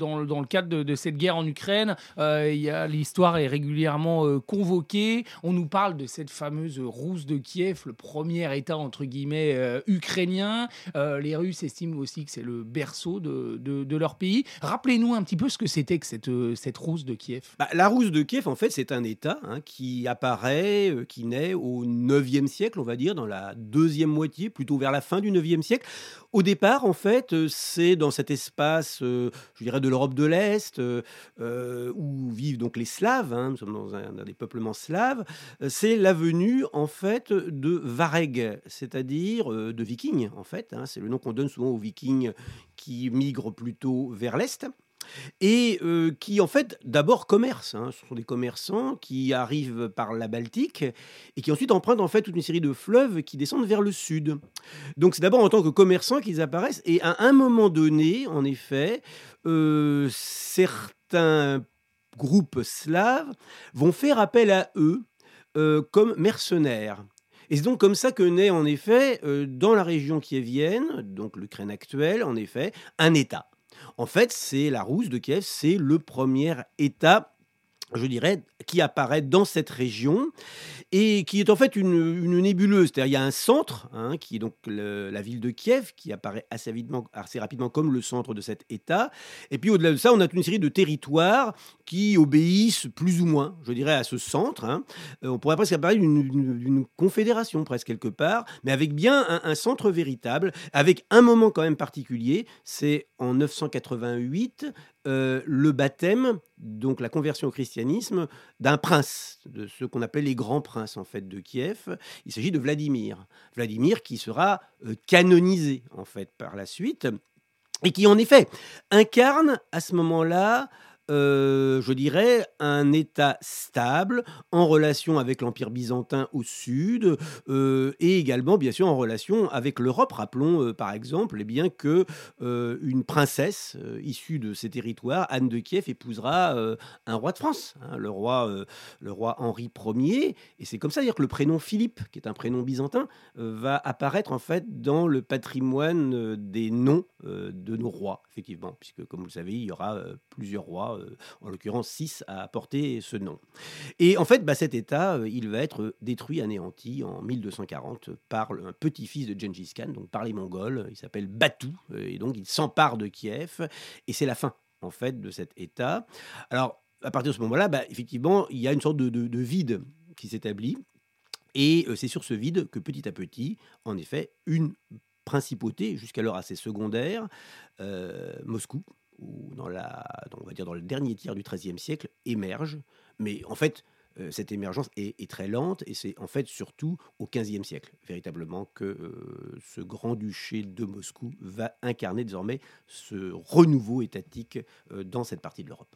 dans, le cadre de, cette guerre en Ukraine, euh, l'histoire est régulièrement euh, convoquée. On nous parle de cette fameuse Rousse de Kiev, le premier État entre guillemets euh, ukrainien. Les Russes estiment aussi que c'est le berceau de, leur pays. Rappelez-nous un petit peu ce que c'était que cette, cette Rousse de Kiev. Bah, la Rousse de Kiev, en fait, c'est un État hein, qui apparaît, qui naît au 9e siècle, on va dire, dans la deuxième moitié, plutôt vers la fin du 9e siècle. Au départ, en fait, c'est dans cet espace, je dirais, de l'Europe de l'Est, euh, euh, où vivent donc les Slaves, hein, nous sommes dans, un, des peuplements slaves, euh, c'est la venue, en fait, de Vareg, c'est-à-dire de vikings, en fait. hein. c'est le nom qu'on donne souvent aux vikings qui migrent plutôt vers l'Est et euh, qui en fait d'abord commercent. hein. Ce sont des commerçants qui arrivent par la Baltique et qui ensuite empruntent en fait toute une série de fleuves qui descendent vers le sud. Donc c'est d'abord en tant que commerçants qu'ils apparaissent et à un moment donné, en effet, euh, certains groupes slaves vont faire appel à eux euh, comme mercenaires. Et c'est donc comme ça que naît en effet dans la région kievienne, donc l'Ukraine actuelle, en effet, un État. En fait, c'est la Rousse de Kiev, c'est le premier État, je dirais, qui apparaît dans cette région et qui est en fait une, nébuleuse. C'est-à-dire, il y a un centre, hein, qui est donc la ville de Kiev, qui apparaît assez, rapidement comme le centre de cet État. Et puis au-delà de ça, on a une série de territoires qui obéissent plus ou moins, je dirais, à ce centre. hein. Euh, on pourrait presque parler d'une- confédération, presque quelque part, mais avec bien un, un centre véritable, avec un moment quand même particulier. C'est en 988, euh, le baptême, donc la conversion au christianisme, d'un prince, de ce qu'on appelle les grands princes en fait de Kiev. Il s'agit de Vladimir. Vladimir qui sera euh, canonisé en fait par la suite et qui en effet incarne à ce moment-là, euh, je dirais, un État stable en relation avec l'Empire byzantin au sud euh, et également bien sûr en relation avec l'Europe. Rappelons euh, par exemple eh bien, que une princesse issue de ces territoires, Anne de Kiev, épousera un roi de France, hein, le, roi, le roi Henri Ier. Et c'est comme ça dire que le prénom Philippe, qui est un prénom byzantin, va apparaître en fait dans le patrimoine des noms de nos rois, effectivement, puisque comme vous le savez, il y aura plusieurs rois, en l'occurrence six, à porter ce nom. Et en fait, bah, cet État, euh, il va être détruit, anéanti en 1240 par un petit-fils de Gengis Khan, donc par les Mongols. Il s'appelle Batou, euh, et donc il s'empare de Kiev, et c'est la fin, en fait, de cet État. Alors, à partir de ce moment-là, bah, effectivement, il y a une sorte de, de- de vide qui s'établit, et euh, c'est sur ce vide que petit à petit, en effet, une principauté, jusqu'alors assez secondaire, euh, Moscou, dans la, on va dire dans le dernier tiers du XIIIe siècle, émerge. Mais en fait, euh, cette émergence est, est très lente et c'est en fait surtout au XVe siècle, véritablement, que euh, ce grand-duché de Moscou va incarner désormais ce renouveau étatique euh, dans cette partie de l'Europe.